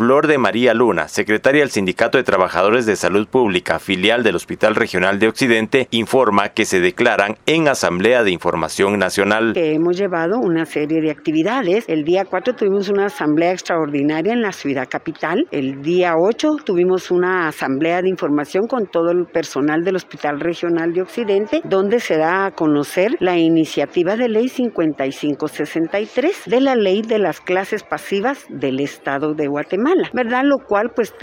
Flor de María Luna, secretaria del Sindicato de Trabajadores de Salud Pública, filial del Hospital Regional de Occidente, informa que se declaran en Asamblea de Información Nacional. hemos llevado una serie de actividades. El día 4 tuvimos una asamblea extraordinaria en la ciudad capital. El día 8 tuvimos una asamblea de información con todo el personal del Hospital Regional de Occidente, donde se da a conocer la iniciativa de ley 5563 de la ley de las clases pasivas del Estado de Guatemala, ¿verdad? Lo cual, pues,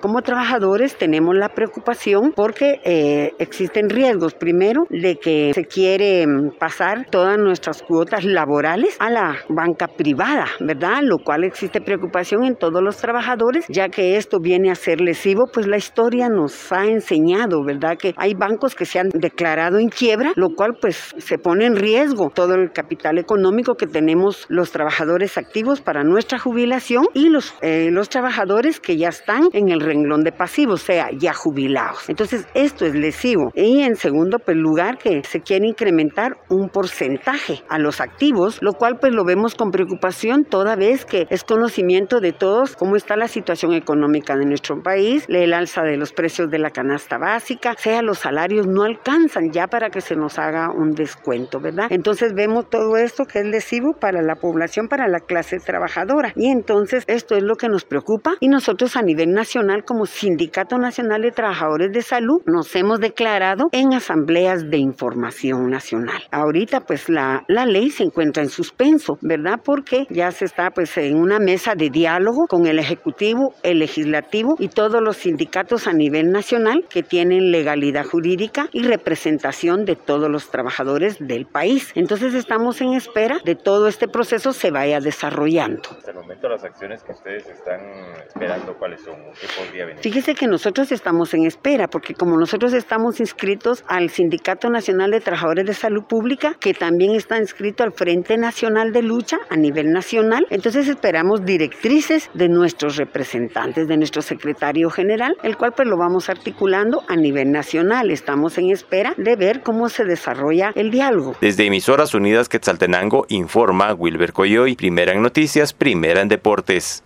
como trabajadores tenemos la preocupación porque eh, existen riesgos. Primero, de que se quiere mm, pasar todas nuestras cuotas laborales a la banca privada, ¿verdad? Lo cual existe preocupación en todos los trabajadores, ya que esto viene a ser lesivo, pues la historia nos ha enseñado, ¿verdad? Que hay bancos que se han declarado en quiebra, lo cual pues se pone en riesgo todo el capital económico que tenemos los trabajadores activos para nuestra jubilación y los, eh, los trabajadores que ya están en el renglón de pasivos, o sea, ya jubilados. Entonces, esto es lesivo. Y en segundo pues, lugar, que se quiere incrementar un porcentaje a los activos, lo cual pues lo vemos con preocupación toda vez que es conocimiento de todos cómo está la situación económica de nuestro país, el alza de los precios de la canasta básica, sea los salarios no alcanzan ya para que se nos haga un descuento, ¿verdad? Entonces vemos todo esto que es lesivo para la población, para la clase trabajadora. Y entonces esto es lo que nos preocupa y nosotros a nivel nacional como Sindicato Nacional de Trabajadores de Salud nos hemos declarado en asambleas de información nacional. Ahorita pues la, la ley se encuentra en suspenso, ¿verdad? Porque ya se está pues en una mesa de diálogo con el Ejecutivo, el Legislativo y todos los sindicatos a nivel nacional que tienen legalidad jurídica y representación de todos los trabajadores del país. Entonces estamos en espera de todo este proceso se vaya desarrollando. Hasta el momento las acciones que ustedes están esperando, ¿cuáles son? ¿Qué podría venir? Fíjese que nosotros estamos en espera porque como nosotros estamos inscritos al Sindicato Nacional de Trabajadores de Salud Pública, que también está inscrito al Frente Nacional de Lucha a nivel nacional, entonces esperamos directrices de nuestros representantes, de nuestro secretario general, el cual pues lo vamos articulando a nivel nacional. Estamos en espera de ver cómo se desarrolla el diálogo. Desde Emisoras Unidas Quetzaltenango informa Wilber Coyoy, primera en noticias, primera en deportes.